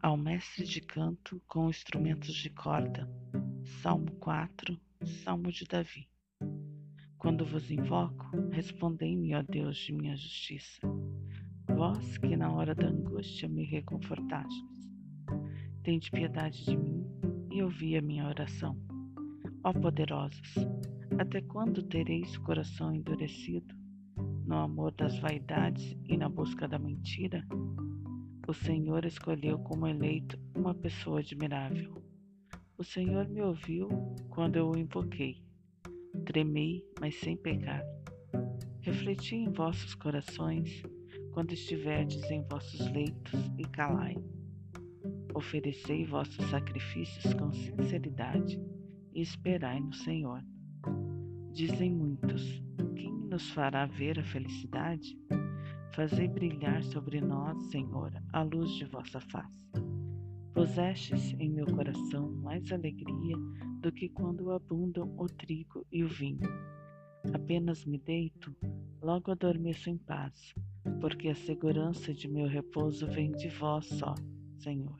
ao mestre de canto com instrumentos de corda. Salmo 4, Salmo de Davi. Quando vos invoco, respondei-me, ó Deus de minha justiça. Vós que na hora da angústia me reconfortastes. Tende piedade de mim e ouvi a minha oração. Ó poderosos, até quando tereis o coração endurecido, no amor das vaidades e na busca da mentira? O Senhor escolheu como eleito uma pessoa admirável. O Senhor me ouviu quando eu o invoquei. Tremei, mas sem pecar. Refleti em vossos corações quando estiverdes em vossos leitos e calai. Oferecei vossos sacrifícios com sinceridade e esperai no Senhor. Dizem muitos: quem nos fará ver a felicidade? Fazei brilhar sobre nós, Senhor, a luz de vossa face. Pusestes em meu coração mais alegria do que quando abundam o trigo e o vinho. Apenas me deito, logo adormeço em paz, porque a segurança de meu repouso vem de vós só, Senhor.